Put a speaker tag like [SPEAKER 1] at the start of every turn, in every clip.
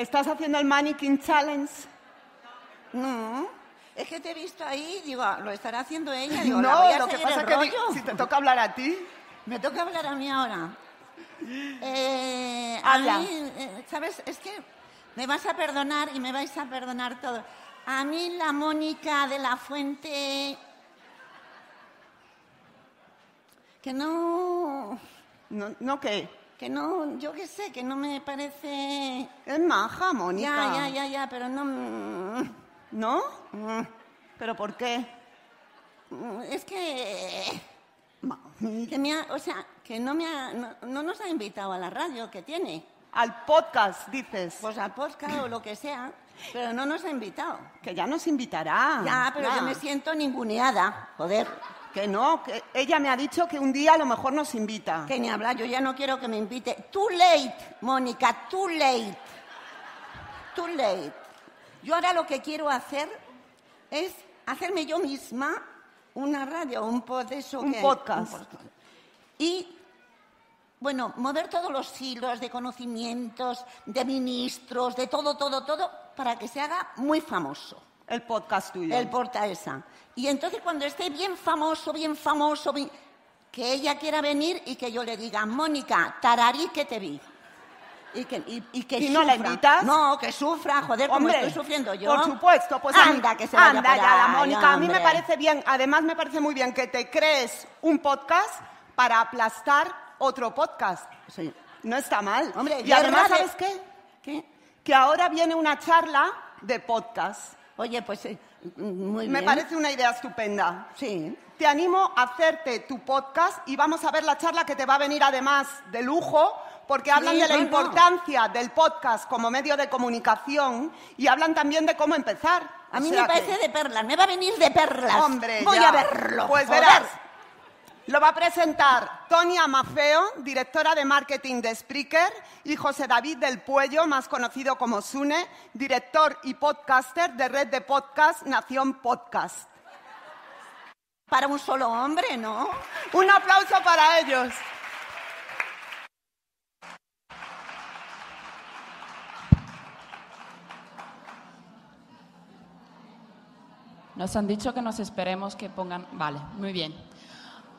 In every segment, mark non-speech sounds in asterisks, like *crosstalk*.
[SPEAKER 1] ¿Estás haciendo el Mannequin Challenge?
[SPEAKER 2] No, es que te he visto ahí, digo, lo estará haciendo ella. *laughs* Digo, ¿la
[SPEAKER 1] no,
[SPEAKER 2] voy a
[SPEAKER 1] lo que pasa es que
[SPEAKER 2] rollo?
[SPEAKER 1] si te toca hablar a ti.
[SPEAKER 2] Me toca hablar a mí ahora. Eh, a
[SPEAKER 1] Habla.
[SPEAKER 2] mí, eh, ¿sabes? Es que me vas a perdonar y me vais a perdonar todo. A mí la Mónica de la Fuente... Que no...
[SPEAKER 1] No, no qué.
[SPEAKER 2] Que no, yo qué sé, que no me parece...
[SPEAKER 1] Es maja, Mónica.
[SPEAKER 2] Ya, ya, ya, ya, pero no... mm,
[SPEAKER 1] ¿No? ¿Pero por qué?
[SPEAKER 2] mm, Es que... que me ha- o sea, que no, me ha- no, no nos ha invitado a la radio que tiene.
[SPEAKER 1] Al podcast, dices.
[SPEAKER 2] Pues al podcast o lo que sea, pero no nos ha invitado.
[SPEAKER 1] que ya nos invitará.
[SPEAKER 2] Ya, pero
[SPEAKER 1] Ya.
[SPEAKER 2] yo me siento ninguneada. Joder,
[SPEAKER 1] Que no, que ella me ha dicho que un día a lo mejor nos invita.
[SPEAKER 2] que ni hablar, yo ya no quiero que me invite. Too late, Mónica, too late. Too late. Yo ahora lo que quiero hacer es hacerme yo misma una radio, un pod eso
[SPEAKER 1] Un
[SPEAKER 2] que-
[SPEAKER 1] podcast.
[SPEAKER 2] un podcast. Y bueno, mover todos los hilos de conocimientos, de ministros, de todo, todo, todo, para que se haga muy famoso.
[SPEAKER 1] El podcast tuyo.
[SPEAKER 2] El porta esa. Y entonces cuando esté bien famoso, bien famoso, bien- que ella quiera venir y que yo le diga, Mónica, tararí que te vi. Y que, y, y que
[SPEAKER 1] ¿Y no la invitas?
[SPEAKER 2] No, que sufra, joder, como
[SPEAKER 1] Hombre,
[SPEAKER 2] estoy sufriendo yo.
[SPEAKER 1] Por supuesto, pues mí-
[SPEAKER 2] anda, que se vaya
[SPEAKER 1] anda
[SPEAKER 2] por
[SPEAKER 1] ya la Mónica. A mí me parece bien, además me parece muy bien que te crees un podcast para aplastar otro podcast.
[SPEAKER 2] Sí.
[SPEAKER 1] No está mal.
[SPEAKER 2] Hombre,
[SPEAKER 1] y además,
[SPEAKER 2] de-
[SPEAKER 1] ¿sabes qué?
[SPEAKER 2] ¿Qué?
[SPEAKER 1] Que ahora viene una charla de podcast.
[SPEAKER 2] Oye, pues eh, muy bien.
[SPEAKER 1] Me parece una idea estupenda.
[SPEAKER 2] Sí.
[SPEAKER 1] Te animo a hacerte tu podcast y vamos a ver la charla que te va a venir además de lujo, porque hablan de la
[SPEAKER 2] no, no.
[SPEAKER 1] importancia del podcast como medio de comunicación y hablan también de cómo empezar.
[SPEAKER 2] A
[SPEAKER 1] O
[SPEAKER 2] mí
[SPEAKER 1] sea
[SPEAKER 2] me parece
[SPEAKER 1] que-
[SPEAKER 2] de perlas, me va a venir de perlas.
[SPEAKER 1] Hombre,
[SPEAKER 2] Voy
[SPEAKER 1] ya.
[SPEAKER 2] a verlo.
[SPEAKER 1] Pues verás. Lo va a presentar Tonia Mafeo, directora de marketing de Spreaker, y José David del Puello, más conocido como Sune, director y podcaster de red de podcast Nación Podcast.
[SPEAKER 2] Para un solo hombre, ¿no?
[SPEAKER 1] Un aplauso para ellos.
[SPEAKER 3] Nos han dicho que nos esperemos que pongan... Vale, muy bien.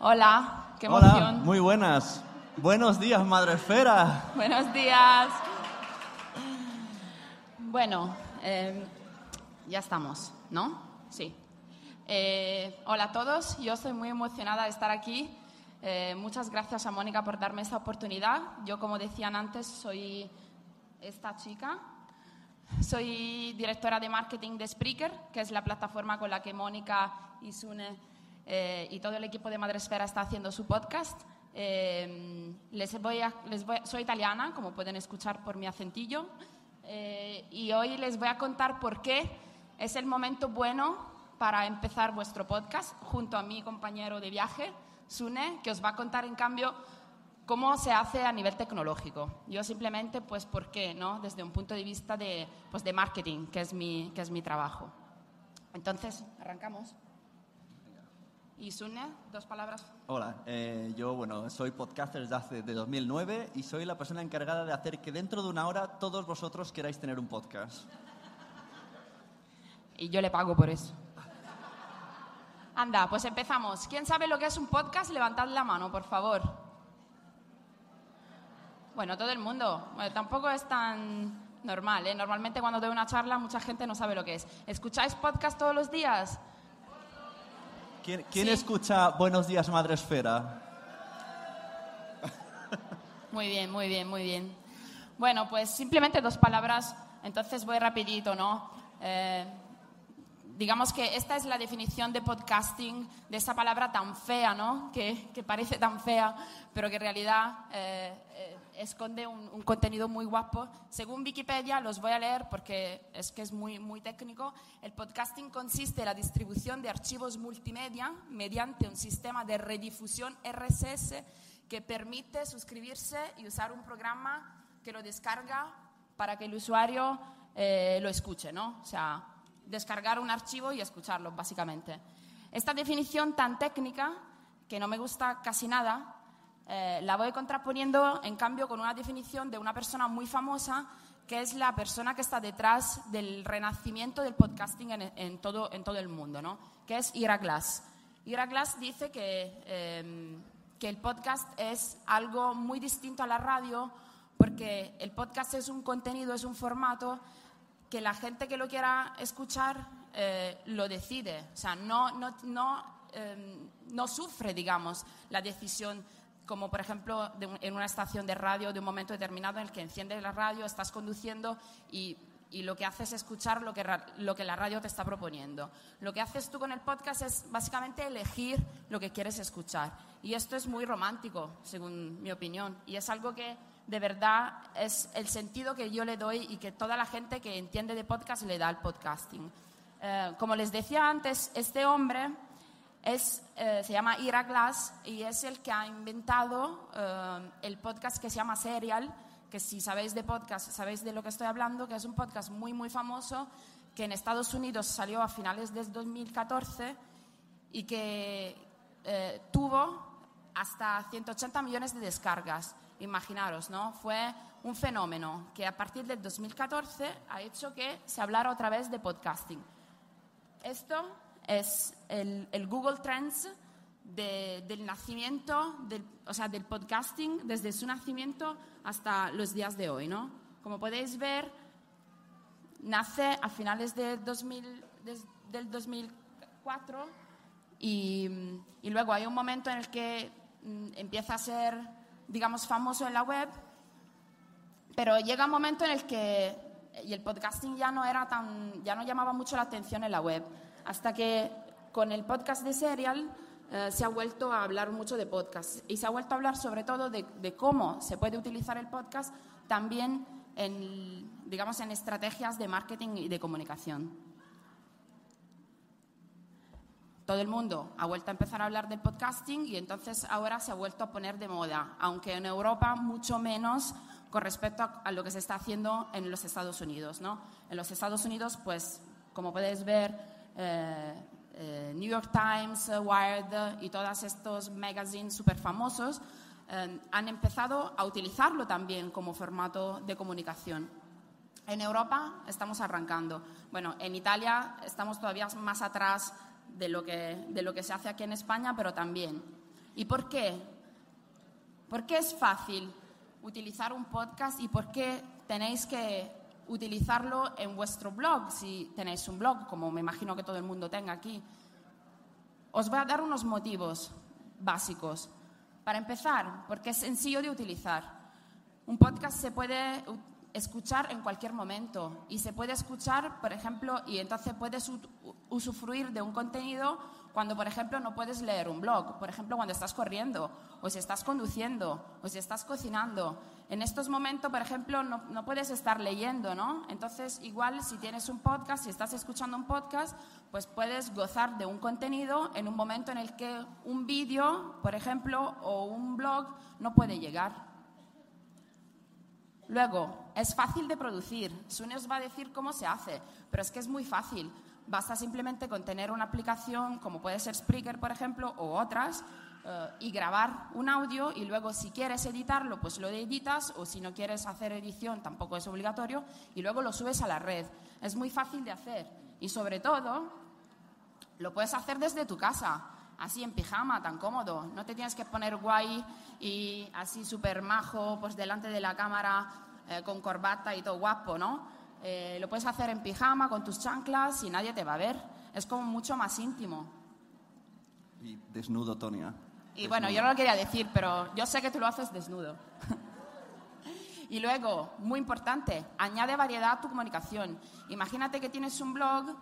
[SPEAKER 3] Hola, qué
[SPEAKER 4] Hola,
[SPEAKER 3] emoción.
[SPEAKER 4] muy buenas. Buenos días, Madre Esfera.
[SPEAKER 3] Buenos días. Bueno, eh, ya estamos, ¿no? Sí. Eh, hola a todos, yo estoy muy emocionada de estar aquí. Eh, muchas gracias a Mónica por darme esta oportunidad. Yo, como decían antes, soy esta chica. Soy directora de marketing de Spreaker, que es la plataforma con la que Mónica y Sune eh, y todo el equipo de Madresfera está haciendo su podcast. Eh, les voy a- les voy- soy italiana, como pueden escuchar por mi acentillo, eh, y hoy les voy a contar por qué es el momento bueno para empezar vuestro podcast junto a mi compañero de viaje, Sune, que os va a contar en cambio cómo se hace a nivel tecnológico. Yo simplemente, pues, ¿por qué? ¿no? Desde un punto de vista de, pues, de marketing, que es, mi, que es mi trabajo. Entonces, arrancamos. Y dos palabras.
[SPEAKER 5] Hola, eh, yo bueno, soy podcaster desde hace de 2009 y soy la persona encargada de hacer que dentro de una hora todos vosotros queráis tener un podcast.
[SPEAKER 3] Y yo le pago por eso. Anda, pues empezamos. ¿Quién sabe lo que es un podcast? Levantad la mano, por favor. Bueno, todo el mundo. Bueno, tampoco es tan normal. ¿eh? Normalmente cuando doy una charla mucha gente no sabe lo que es. ¿Escucháis podcast todos los días?
[SPEAKER 5] ¿Quién, quién
[SPEAKER 3] Sí.
[SPEAKER 5] escucha Buenos días, Madre Esfera? *laughs*
[SPEAKER 3] Muy bien, muy bien, muy bien. Bueno, pues simplemente dos palabras, entonces voy rapidito, ¿no? Eh, digamos que esta es la definición de podcasting, de esa palabra tan fea, ¿no? Que, que parece tan fea, pero que en realidad eh, eh, esconde un, contenido muy guapo. Según Wikipedia, los voy a leer porque es que es muy, muy técnico. El podcasting consiste en la distribución de archivos multimedia mediante un sistema de redifusión RSS que permite suscribirse y usar un programa que lo descarga para que el usuario eh, lo escuche, ¿no? O sea, descargar un archivo y escucharlo, básicamente. Esta definición tan técnica, que no me gusta casi nada, eh, la voy contraponiendo, en cambio, con una definición de una persona muy famosa, que es la persona que está detrás del renacimiento del podcasting en, todo, el mundo, ¿no? que es Ira Glass. Ira Glass dice que, eh, que el podcast es algo muy distinto a la radio, porque el podcast es un contenido, es un formato que la gente que lo quiera escuchar eh, lo decide. O sea, no, no, no, eh, no sufre, digamos, la decisión, como por ejemplo de un- en una estación de radio de un momento determinado en el que enciende la radio, estás conduciendo y, y lo que haces es escuchar lo que, lo que la radio te está proponiendo. Lo que haces tú con el podcast es básicamente elegir lo que quieres escuchar. Y esto es muy romántico, según mi opinión. Y es algo que de verdad es el sentido que yo le doy y que toda la gente que entiende de podcast le da al podcasting. Eh, como les decía antes, este hombre eh, se llama Ira Glass y es el que ha inventado eh, el podcast que se llama Serial, que si sabéis de podcast, sabéis de lo que estoy hablando, que es un podcast muy, muy famoso, que en Estados Unidos salió a finales del 2014 y que tuvo hasta 180 millones de descargas. Imaginaros, ¿no? Fue un fenómeno que a partir del 2014 ha hecho que se hablara otra vez de podcasting. Esto es el, Google Trends de- del nacimiento, del, o sea, del podcasting desde su nacimiento hasta los días de hoy, ¿no? Como podéis ver, nace a finales de 2000 des- del 2004 y, y luego hay un momento en el que mm, empieza a ser, digamos, famoso en la web, pero llega un momento en el que y el podcasting ya no era tan, ya no llamaba mucho la atención en la web, hasta que con el podcast de Serial eh, se ha vuelto a hablar mucho de podcast y se ha vuelto a hablar sobre todo de, de cómo se puede utilizar el podcast también en, digamos, en estrategias de marketing y de comunicación. Todo el mundo ha vuelto a empezar a hablar del podcasting y entonces ahora se ha vuelto a poner de moda, aunque en Europa mucho menos con respecto a, lo que se está haciendo en los Estados Unidos. ¿no? En los Estados Unidos, pues, como podéis ver, eh, eh, New York Times, Wired y todos estos magazines súper famosos eh, han empezado a utilizarlo también como formato de comunicación. En Europa estamos arrancando. Bueno, en Italia estamos todavía más atrás de lo que, de lo que se hace aquí en España, pero también. ¿Y por qué? ¿Por qué es fácil utilizar un podcast y por qué tenéis que utilizarlo en vuestro blog, si tenéis un blog, como me imagino que todo el mundo tenga aquí? Os voy a dar unos motivos básicos. Para empezar, porque es sencillo de utilizar. Un podcast se puede escuchar en cualquier momento y se puede escuchar, por ejemplo, y entonces puedes usufruir de un contenido cuando, por ejemplo, no puedes leer un blog, por ejemplo, cuando estás corriendo, o si estás conduciendo, o si estás cocinando. En estos momentos, por ejemplo, no, no, puedes estar leyendo, ¿no? Entonces, igual si tienes un podcast, si estás escuchando un podcast, pues puedes gozar de un contenido en un momento en el que un vídeo, por ejemplo, o un blog no puede llegar. Luego, es fácil de producir. Sune os va a decir cómo se hace, pero es que es muy fácil. Basta simplemente con tener una aplicación como puede ser Spreaker, por ejemplo, o otras, eh, y grabar un audio y luego si quieres editarlo, pues lo editas o si no quieres hacer edición, tampoco es obligatorio, y luego lo subes a la red. Es muy fácil de hacer y sobre todo lo puedes hacer desde tu casa así en pijama, tan cómodo. No te tienes que poner guay y así súper majo, pues delante de la cámara eh, con corbata y todo guapo, ¿no? Eh, lo puedes hacer en pijama, con tus chanclas y nadie te va a ver. Es como mucho más íntimo.
[SPEAKER 5] Y desnudo, Tonia.
[SPEAKER 3] Y bueno, yo no lo quería decir, pero yo sé que tú lo haces desnudo. *laughs* y luego, muy importante, añade variedad a tu comunicación. Imagínate que tienes un blog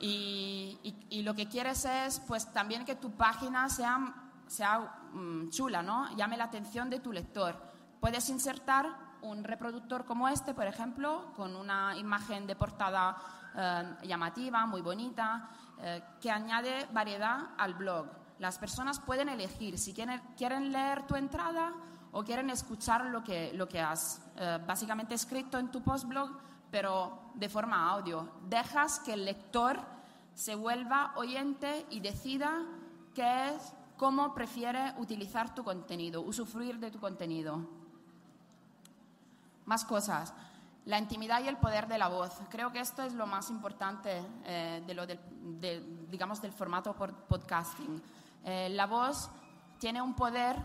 [SPEAKER 3] y, lo que quieres es pues también que tu página sea, sea mm, chula, ¿no? Llame la atención de tu lector. Puedes insertar un reproductor como este, por ejemplo, con una imagen de portada eh, llamativa, muy bonita, eh, que añade variedad al blog. Las personas pueden elegir si quieren, leer tu entrada o quieren escuchar lo que, lo que has eh, básicamente escrito en tu postblog pero de forma audio. Dejas que el lector se vuelva oyente y decida qué es, cómo prefiere utilizar tu contenido, usufruir de tu contenido. Más cosas. La intimidad y el poder de la voz. Creo que esto es lo más importante eh, de lo del, digamos, del formato podcasting. Eh, la voz tiene un poder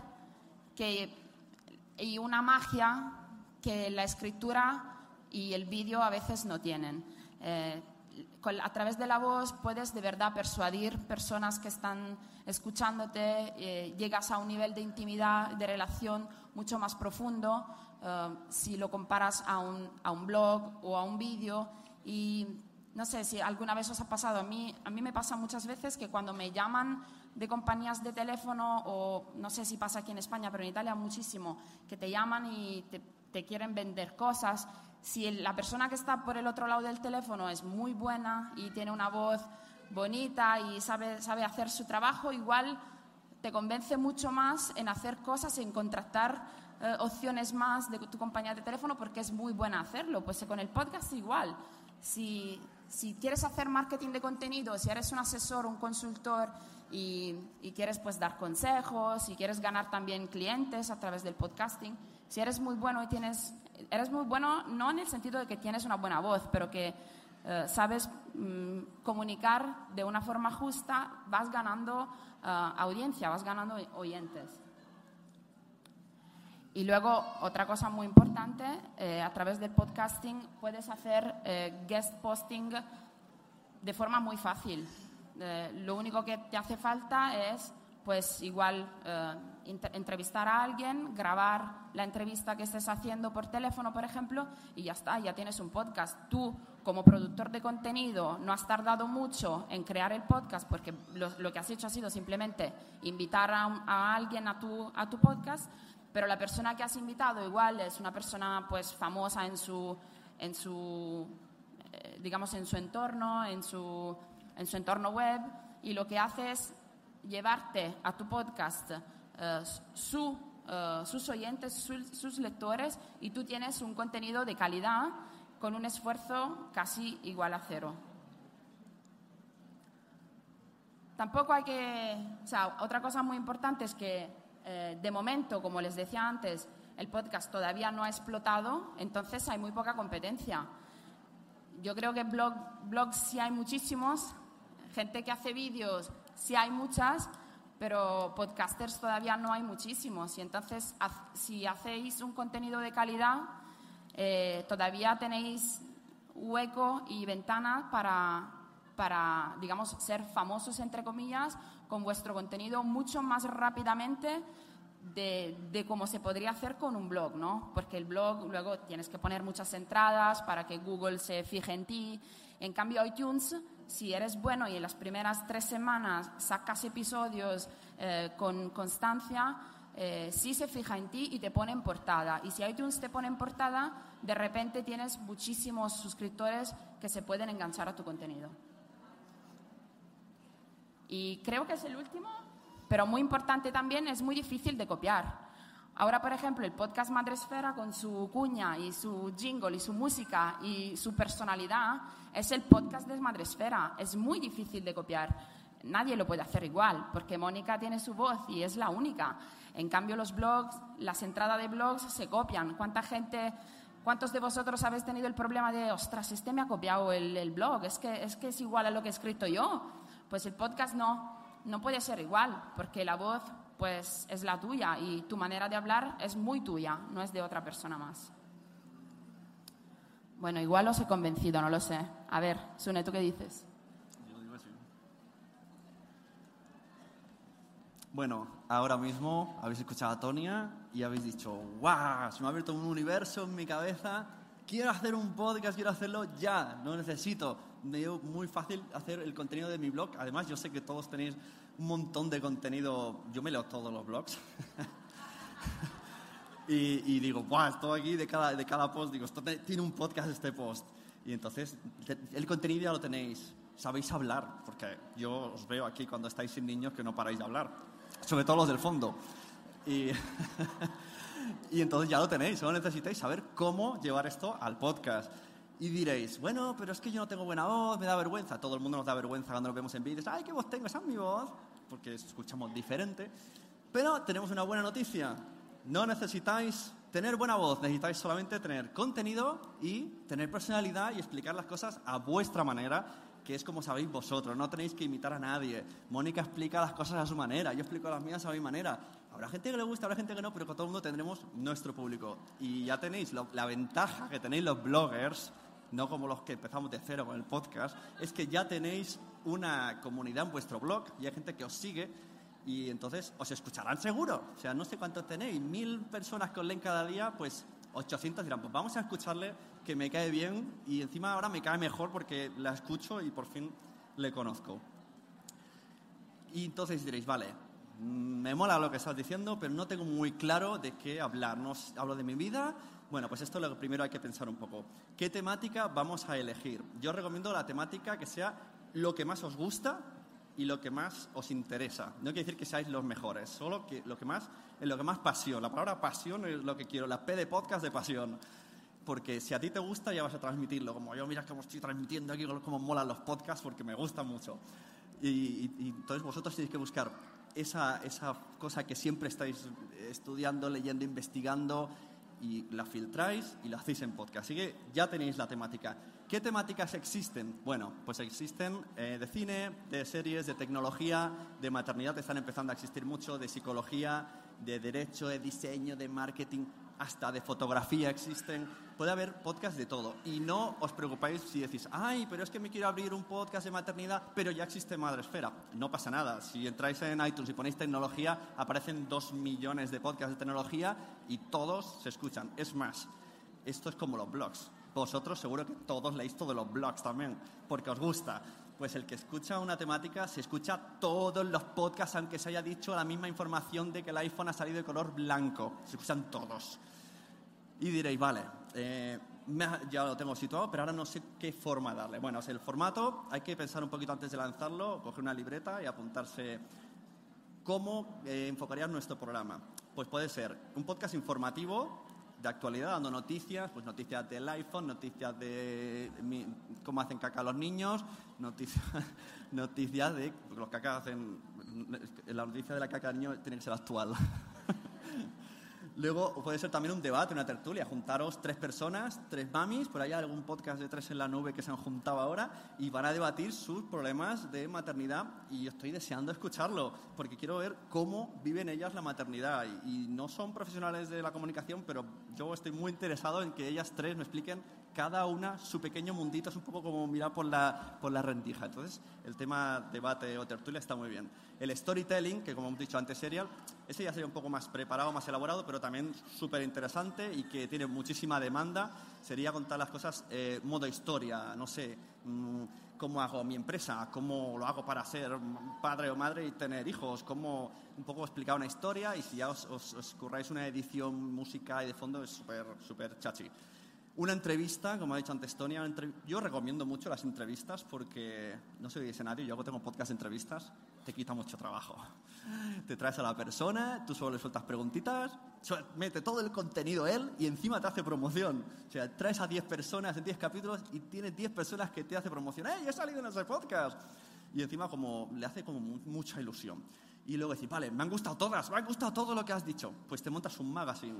[SPEAKER 3] que, y una magia que la escritura y el vídeo a veces no tienen. Eh, a través de la voz puedes de verdad persuadir personas que están escuchándote, eh, llegas a un nivel de intimidad, de relación mucho más profundo eh, si lo comparas a un, a un blog o a un vídeo. Y no sé si alguna vez os ha pasado, a mí, a mí me pasa muchas veces que cuando me llaman de compañías de teléfono o no sé si pasa aquí en España, pero en Italia muchísimo, que te llaman y te, te quieren vender cosas si la persona que está por el otro lado del teléfono es muy buena y tiene una voz bonita y sabe, sabe hacer su trabajo, igual te convence mucho más en hacer cosas, en contratar eh, opciones más de tu compañía de teléfono porque es muy buena hacerlo. Pues con el podcast igual. Si, si quieres hacer marketing de contenido, si eres un asesor, un consultor y, y quieres pues dar consejos, si quieres ganar también clientes a través del podcasting, si eres muy bueno y tienes eres muy bueno no en el sentido de que tienes una buena voz, pero que eh, sabes mm, comunicar de una forma justa, vas ganando eh, audiencia, vas ganando oyentes. Y luego, otra cosa muy importante, eh, a través del podcasting puedes hacer guest posting de forma muy fácil. lo único que te hace falta es pues igual eh, entrevistar a alguien, grabar la entrevista que estés haciendo por teléfono, por ejemplo, y ya está, ya tienes un podcast. Tú, como productor de contenido, no has tardado mucho en crear el podcast porque lo, que has hecho ha sido simplemente invitar a, alguien a tu, a tu podcast, pero la persona que has invitado igual es una persona pues famosa en su, en su eh, digamos, en su entorno, en su, en su entorno web, y lo que hace es llevarte a tu podcast eh, su, eh, sus oyentes, sus lectores, y tú tienes un contenido de calidad con un esfuerzo casi igual a cero. Tampoco hay que, o sea, otra cosa muy importante es que eh, de momento, como les decía antes, el podcast todavía no ha explotado, entonces hay muy poca competencia. Yo creo que blog, blogs sí hay muchísimos, gente que hace vídeos sí hay muchas, pero podcasters todavía no hay muchísimos. Y entonces, si hacéis un contenido de calidad, eh, todavía tenéis hueco y ventana para, para, digamos, ser famosos, entre comillas, con vuestro contenido mucho más rápidamente de, de, cómo se podría hacer con un blog, ¿no? Porque el blog luego tienes que poner muchas entradas para que Google se fije en ti. En cambio, iTunes, si eres bueno y en las primeras tres semanas sacas episodios eh, con constancia, eh, sí se fija en ti y te pone en portada. Y si iTunes te pone en portada, de repente tienes muchísimos suscriptores que se pueden enganchar a tu contenido. Y creo que es el último, pero muy importante también, es muy difícil de copiar. Ahora, por ejemplo, el podcast Madresfera con su cuña y su jingle y su música y su personalidad es el podcast de Madresfera. Es muy difícil de copiar. Nadie lo puede hacer igual, porque Mónica tiene su voz y es la única. En cambio, los blogs, las entradas de blogs se copian. ¿Cuánta gente, cuántos de vosotros habéis tenido el problema de, ostras, este me ha copiado el, el blog, es que, es que es igual a lo que he escrito yo? Pues el podcast no, no puede ser igual, porque la voz pues es la tuya y tu manera de hablar es muy tuya, no es de otra persona más. Bueno, igual os he convencido, no lo sé. A ver, Sune, ¿tú qué dices? Yo digo así.
[SPEAKER 5] Bueno, ahora mismo habéis escuchado a Tonia y habéis dicho, ¡guau! Se me ha abierto un universo en mi cabeza. Quiero hacer un podcast, quiero hacerlo ya, no necesito me dio muy fácil hacer el contenido de mi blog. Además, yo sé que todos tenéis un montón de contenido. Yo me leo todos los blogs. *laughs* y, digo, ¡buah! Estoy aquí de cada, de cada post. Digo, esto tiene un podcast este post. Y entonces, el contenido ya lo tenéis. Sabéis hablar, porque yo os veo aquí cuando estáis sin niños que no paráis de hablar. Sobre todo los del fondo. Y, *laughs* y entonces ya lo tenéis. Solo necesitáis saber cómo llevar esto al podcast. Y diréis, bueno, pero es que yo no tengo buena voz, me da vergüenza. Todo el mundo nos da vergüenza cuando nos vemos en vídeos. ¡Ay, qué voz tengo! Esa es mi voz. Porque escuchamos diferente. Pero tenemos una buena noticia. No necesitáis tener buena voz, necesitáis solamente tener contenido y tener personalidad y explicar las cosas a vuestra manera, que es como sabéis vosotros. No tenéis que imitar a nadie. Mónica explica las cosas a su manera, yo explico las mías a mi manera. Habrá gente que le gusta, habrá gente que no, pero con todo el mundo tendremos nuestro público. Y ya tenéis la ventaja que tenéis los bloggers no como los que empezamos de cero con el podcast, es que ya tenéis una comunidad en vuestro blog y hay gente que os sigue y entonces os escucharán seguro. O sea, no sé cuántos tenéis, mil personas que os leen cada día, pues 800 dirán, pues vamos a escucharle que me cae bien y encima ahora me cae mejor porque la escucho y por fin le conozco. Y entonces diréis, vale, mm, me mola lo que estás diciendo, pero no tengo muy claro de qué hablar. No hablo de mi vida, bueno, pues esto lo primero hay que pensar un poco. ¿Qué temática vamos a elegir? Yo recomiendo la temática que sea lo que más os gusta y lo que más os interesa. No quiere decir que seáis los mejores, solo que lo que más, en lo que más pasión. La palabra pasión es lo que quiero, la P de podcast de pasión. Porque si a ti te gusta, ya vas a transmitirlo. Como yo, mira cómo estoy transmitiendo aquí, cómo molan los podcasts, porque me gustan mucho. Y, y entonces vosotros tenéis que buscar esa, esa cosa que siempre estáis estudiando, leyendo, investigando y la filtráis y la hacéis en podcast. Así que ya tenéis la temática. ¿Qué temáticas existen? Bueno, pues existen eh, de cine, de series, de tecnología, de maternidad, están empezando a existir mucho, de psicología, de derecho, de diseño, de marketing hasta de fotografía existen. Puede haber podcast de todo. Y no os preocupéis si decís, ay, pero es que me quiero abrir un podcast de maternidad, pero ya existe Madresfera. No pasa nada. Si entráis en iTunes y ponéis tecnología, aparecen dos millones de podcasts de tecnología y todos se escuchan. Es más, esto es como los blogs. Vosotros seguro que todos leéis todos los blogs también, porque os gusta. Pues el que escucha una temática se escucha todos los podcasts, aunque se haya dicho la misma información de que el iPhone ha salido de color blanco. Se escuchan todos. Y diréis, vale, eh, ya lo tengo situado, pero ahora no sé qué forma darle. Bueno, es el formato, hay que pensar un poquito antes de lanzarlo, coger una libreta y apuntarse cómo eh, enfocaría nuestro programa. Pues puede ser un podcast informativo de actualidad, dando noticias, pues noticias del iPhone, noticias de cómo hacen caca los niños, noticias, *laughs* noticias de los cacas hacen, la noticia de la caca del niño tiene que ser actual. *laughs* Luego puede ser también un debate, una tertulia, juntaros tres personas, tres mamis, por ahí hay algún podcast de tres en la nube que se han juntado ahora y van a debatir sus problemas de maternidad y yo estoy deseando escucharlo porque quiero ver cómo viven ellas la maternidad y, y no son profesionales de la comunicación, pero yo estoy muy interesado en que ellas tres me expliquen cada una su pequeño mundito, es un poco como mirar por la, por la rendija. Entonces, el tema debate o tertulia está muy bien. El storytelling, que como hemos dicho antes, serial, ese ya sería un poco más preparado, más elaborado, pero también súper interesante y que tiene muchísima demanda. Sería contar las cosas eh, modo historia, no sé, mmm, cómo hago mi empresa, cómo lo hago para ser padre o madre y tener hijos, cómo un poco explicar una historia y si ya os, os, os curráis una edición, música y de fondo es súper, súper chachi. Una entrevista, como ha dicho antes Tony, yo recomiendo mucho las entrevistas porque no soy escenario, yo tengo podcast de entrevistas, te quita mucho trabajo. *laughs* Te traes a la persona, tú solo le sueltas preguntitas, mete todo el contenido él y encima te hace promoción. O sea, traes a 10 personas en 10 capítulos y tienes 10 personas que te hacen promoción. ¡Eh, he salido en ese podcast! Y encima como le hace como mucha ilusión. Y luego decir, vale, me han gustado todas, me ha gustado todo lo que has dicho. Pues te montas un magazine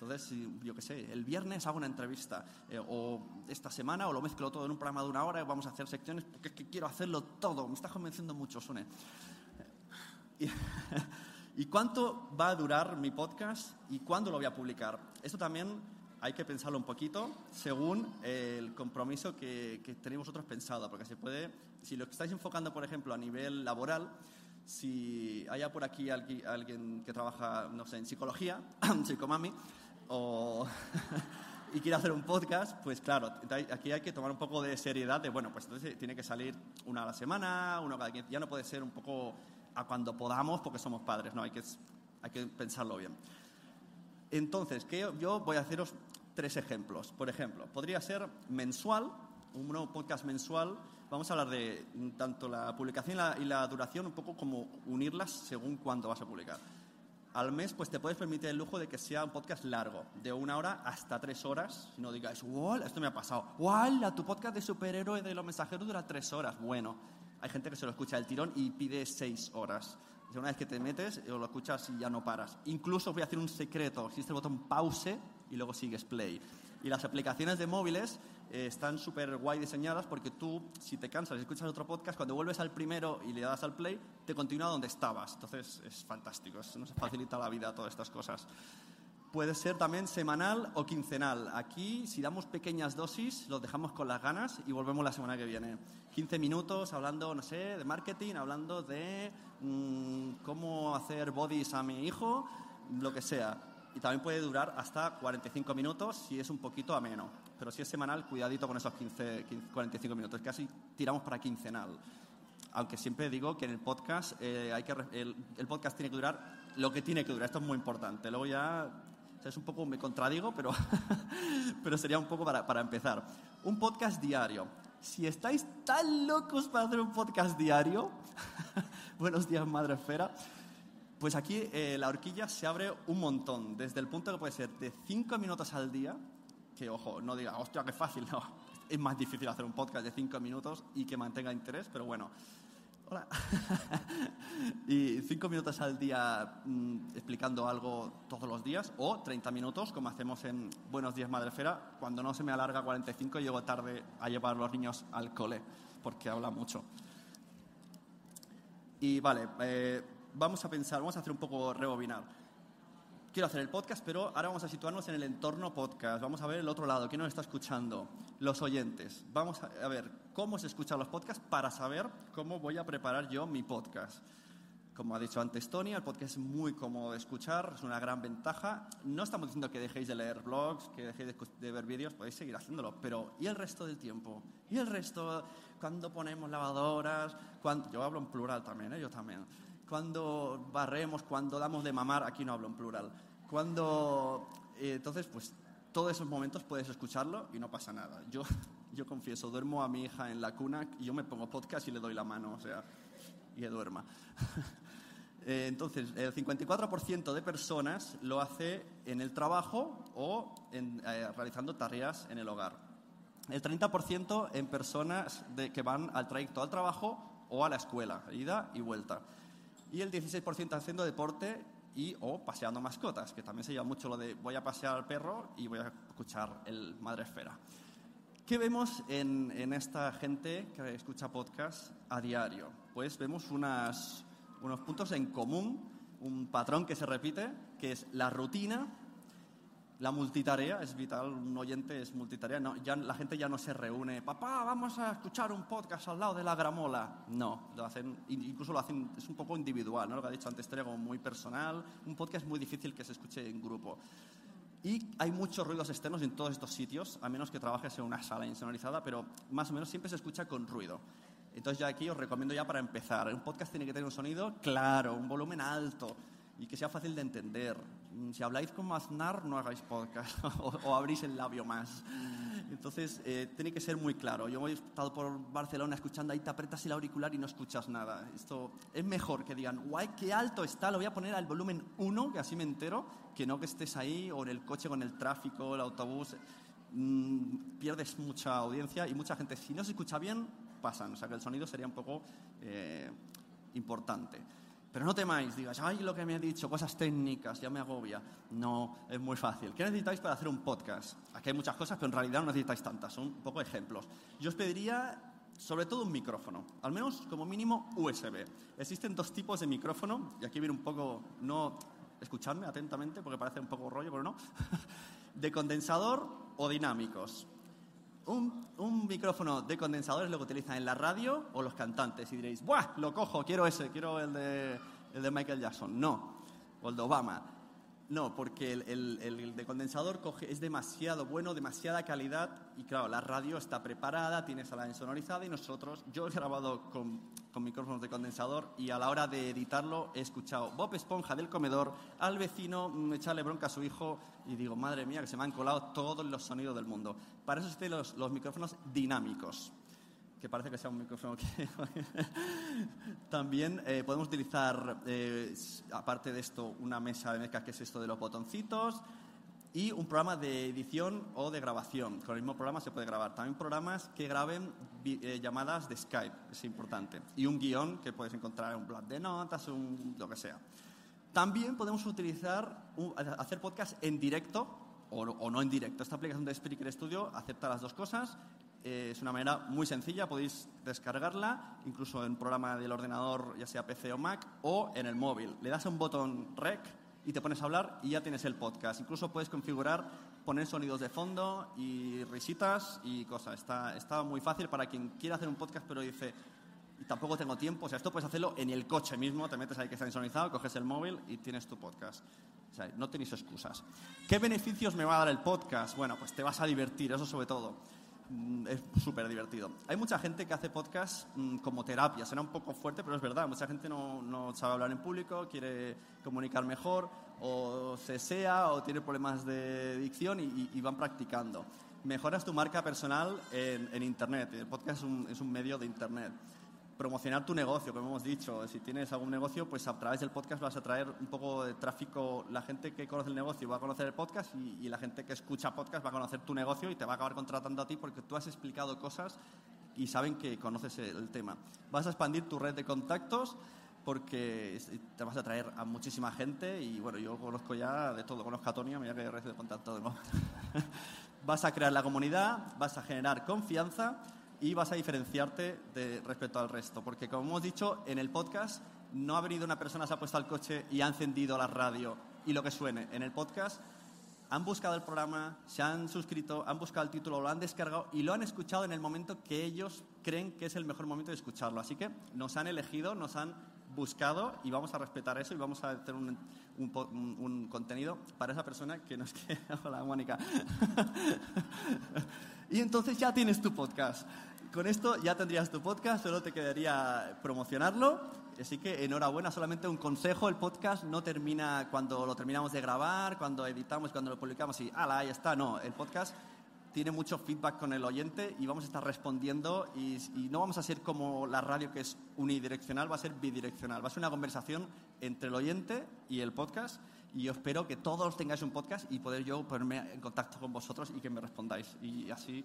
[SPEAKER 5] entonces, yo qué sé, el viernes hago una entrevista, eh, o esta semana, o lo mezclo todo en un programa de una hora y vamos a hacer secciones, porque es que quiero hacerlo todo. Me está convenciendo mucho, Sune. *laughs* Y, *laughs* ¿Y cuánto va a durar mi podcast y cuándo lo voy a publicar? Esto también hay que pensarlo un poquito según el compromiso que, que tenéis vosotros pensado, porque se puede, si lo estáis enfocando, por ejemplo, a nivel laboral, si haya por aquí alguien que trabaja, no sé, en psicología, *clears throat* psicomami, *laughs* y quiere hacer un podcast, pues claro, aquí hay que tomar un poco de seriedad de, bueno, pues entonces tiene que salir una a la semana, uno cada 15, ya no puede ser un poco a cuando podamos porque somos padres, no, hay que, hay que pensarlo bien. Entonces, que yo voy a haceros tres ejemplos. Por ejemplo, podría ser mensual, un nuevo podcast mensual. Vamos a hablar de tanto la publicación y la, y la duración, un poco como unirlas según cuándo vas a publicar al mes, pues te puedes permitir el lujo de que sea un podcast largo, de una hora hasta tres horas. Si no digáis, wow, esto me ha pasado. ¡Wow! Tu podcast de superhéroe de los mensajeros dura tres horas. Bueno, hay gente que se lo escucha del tirón y pide seis horas. Una vez que te metes, lo escuchas y ya no paras. Incluso voy a hacer un secreto. Existe el botón pause y luego sigues play. Y las aplicaciones de móviles eh, están súper guay diseñadas porque tú, si te cansas y escuchas otro podcast, cuando vuelves al primero y le das al play, te continúa donde estabas. Entonces es fantástico, nos facilita la vida todas estas cosas. Puede ser también semanal o quincenal. Aquí, si damos pequeñas dosis, los dejamos con las ganas y volvemos la semana que viene. 15 minutos hablando, no sé, de marketing, hablando de mmm, cómo hacer bodies a mi hijo, lo que sea y también puede durar hasta 45 minutos si es un poquito ameno. Pero si es semanal, cuidadito con esos 15, 15 45 minutos. Casi tiramos para quincenal. Aunque siempre digo que en el podcast, eh, hay que, el, el, podcast tiene que durar lo que tiene que durar. Esto es muy importante. Luego ya es un poco, me contradigo, pero, *laughs* pero sería un poco para, para empezar. Un podcast diario. Si estáis tan locos para hacer un podcast diario, *laughs* buenos días, Madre Esfera pues aquí eh, la horquilla se abre un montón, desde el punto que puede ser de 5 minutos al día, que ojo, no diga, hostia, qué fácil, *laughs* no. Es más difícil hacer un podcast de 5 minutos y que mantenga interés, pero bueno. Hola. *laughs* y 5 minutos al día mmm, explicando algo todos los días, o 30 minutos, como hacemos en Buenos Días Madrefera, cuando no se me alarga 45 y llego tarde a llevar a los niños al cole, porque habla mucho. Y vale, eh, vamos a pensar, vamos a hacer un poco rebobinar. Quiero hacer el podcast, pero ahora vamos a situarnos en el entorno podcast. Vamos a ver el otro lado, ¿quién nos está escuchando? Los oyentes. Vamos a ver cómo se escuchan los podcasts para saber cómo voy a preparar yo mi podcast. Como ha dicho antes Tony, el podcast es muy cómodo de escuchar, es una gran ventaja. No estamos diciendo que dejéis de leer blogs, que dejéis de, ver vídeos, podéis seguir haciéndolo, pero ¿y el resto del tiempo? ¿Y el resto cuando ponemos lavadoras? Cuando... Yo hablo en plural también, ¿eh? yo también cuando barremos, cuando damos de mamar, aquí no hablo en plural, cuando... Eh, entonces, pues todos esos momentos puedes escucharlo y no pasa nada. Yo, *laughs* yo confieso, duermo a mi hija en la cuna y yo me pongo podcast y le doy la mano, o sea, y que duerma. *laughs* eh, entonces, el 54% de personas lo hace en el trabajo o eh, realizando tareas en el hogar. El 30% en personas que van al trayecto al trabajo o a la escuela, ida y vuelta y el 16% haciendo deporte y o paseando mascotas, que también se lleva mucho lo de voy a pasear al perro y voy a escuchar el Madre Esfera. ¿Qué vemos en, en esta gente que escucha podcast a diario? Pues vemos unas, unos puntos en común, un patrón que se repite, que es la rutina, la multitarea, es vital, un oyente es multitarea, la gente ya no se reúne, papá, vamos a escuchar un podcast al lado de la gramola. No, lo hacen, incluso lo hacen, es un poco individual, ¿no? lo que ha dicho antes, como muy personal, un podcast muy difícil que se escuche en grupo. Y hay muchos ruidos externos en todos estos sitios, a menos que trabajes en una sala insonorizada, pero más o menos siempre se escucha con ruido. Entonces ya aquí os recomiendo ya para empezar, un podcast tiene que tener un sonido claro, un volumen alto, y que sea fácil de entender. Mm, si habláis como Aznar, no hagáis podcast *laughs* o, abrís el labio más. Entonces, eh, tiene que ser muy claro. Yo he estado por Barcelona escuchando ahí, te apretas el auricular y no escuchas nada. Esto es mejor que digan, guay, qué alto está, lo voy a poner al volumen 1, que así me entero, que no que estés ahí o en el coche con el tráfico, el autobús. Mm, pierdes mucha audiencia y mucha gente, si no se escucha bien, pasan. O sea que el sonido sería un poco eh, importante. Pero no temáis, digas, ay, lo que me ha dicho, cosas técnicas, ya me agobia. No, es muy fácil. ¿Qué necesitáis para hacer un podcast? Aquí hay muchas cosas, pero en realidad no necesitáis tantas, son un poco ejemplos. Yo os pediría sobre todo un micrófono, al menos como mínimo USB. Existen dos tipos de micrófono, y aquí viene un poco, no escuchadme atentamente porque parece un poco rollo, pero no, *laughs* de condensador o dinámicos. Un, un, micrófono de condensador es lo que utilizan en la radio o los cantantes. Y diréis, ¡buah! Lo cojo, quiero ese, quiero el de, el de Michael Jackson. No, o el de Obama. No, porque el, de condensador es demasiado bueno, demasiada calidad y claro, la radio está preparada, tiene sala insonorizada y nosotros, yo he grabado con, con, micrófonos de condensador y a la hora de editarlo he escuchado Bob Esponja del comedor al vecino mm, echarle bronca a su hijo y digo, madre mía, que se me han colado todos los sonidos del mundo. Para eso están los, los micrófonos dinámicos que parece que sea un micrófono que... *laughs* También eh, podemos utilizar, eh, aparte de esto, una mesa de mezcla que es esto de los botoncitos y un programa de edición o de grabación. Con el mismo programa se puede grabar. También programas que graben eh, llamadas de Skype, es importante. Y un guion que puedes encontrar en un blog de notas, un, lo que sea. También podemos utilizar, hacer podcast en directo o, o, no en directo. Esta aplicación de Spreaker Studio acepta las dos cosas eh, es una manera muy sencilla, podéis descargarla incluso en programa del ordenador, ya sea PC o Mac, o en el móvil. Le das un botón rec y te pones a hablar y ya tienes el podcast. Incluso puedes configurar, poner sonidos de fondo y risitas y cosas. Está, está muy fácil para quien quiera hacer un podcast pero dice, y tampoco tengo tiempo. O sea, esto puedes hacerlo en el coche mismo, te metes ahí que está insonizado, coges el móvil y tienes tu podcast. O sea, no tenéis excusas. ¿Qué beneficios me va a dar el podcast? Bueno, pues te vas a divertir, eso sobre todo. Mm, es súper divertido. Hay mucha gente que hace podcast mm, como terapia, será un poco fuerte, pero es verdad, mucha gente no, sabe hablar en público, quiere comunicar mejor, o cesea, o tiene problemas de dicción y, van practicando. Mejoras tu marca personal en, en Internet, el podcast es un, es un medio de Internet promocionar tu negocio, como hemos dicho. Si tienes algún negocio, pues a través del podcast vas a traer un poco de tráfico. La gente que conoce el negocio va a conocer el podcast y, la gente que escucha podcast va a conocer tu negocio y te va a acabar contratando a ti porque tú has explicado cosas y saben que conoces el tema. Vas a expandir tu red de contactos porque te vas a traer a muchísima gente y bueno, yo conozco ya de todo, conozco a Tonia, mira que red de contacto de nuevo. *laughs* vas a crear la comunidad, vas a generar confianza y vas a diferenciarte de, respecto al resto. Porque, como hemos dicho, en el podcast no ha venido una persona, se ha puesto al coche y ha encendido la radio y lo que suene. En el podcast han buscado el programa, se han suscrito, han buscado el título, lo han descargado y lo han escuchado en el momento que ellos creen que es el mejor momento de escucharlo. Así que nos han elegido, nos han buscado y vamos a respetar eso y vamos a hacer un, contenido para esa persona que nos *laughs* queda. Hola, Mónica. *laughs* y entonces ya tienes tu podcast. Con esto ya tendrías tu podcast, solo te quedaría promocionarlo. Así que enhorabuena, solamente un consejo, el podcast no termina cuando lo terminamos de grabar, cuando editamos, cuando lo publicamos y ¡ala, ahí está! No, el podcast tiene mucho feedback con el oyente y vamos a estar respondiendo y, y, no vamos a ser como la radio que es unidireccional, va a ser bidireccional. Va a ser una conversación entre el oyente y el podcast y yo espero que todos tengáis un podcast y poder yo ponerme en contacto con vosotros y que me respondáis. Y así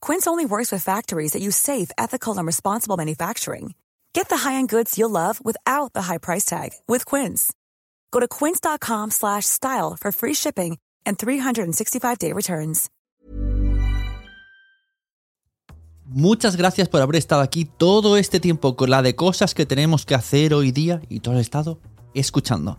[SPEAKER 6] Quince only works with factories that use safe, ethical, and responsible manufacturing. Get the high-end goods you'll love without the high price tag with Quince. Go to quince.com slash style for free shipping and 365-day returns.
[SPEAKER 5] Muchas gracias por haber estado aquí todo este tiempo con la de cosas que tenemos que hacer hoy día y todo el estado escuchando.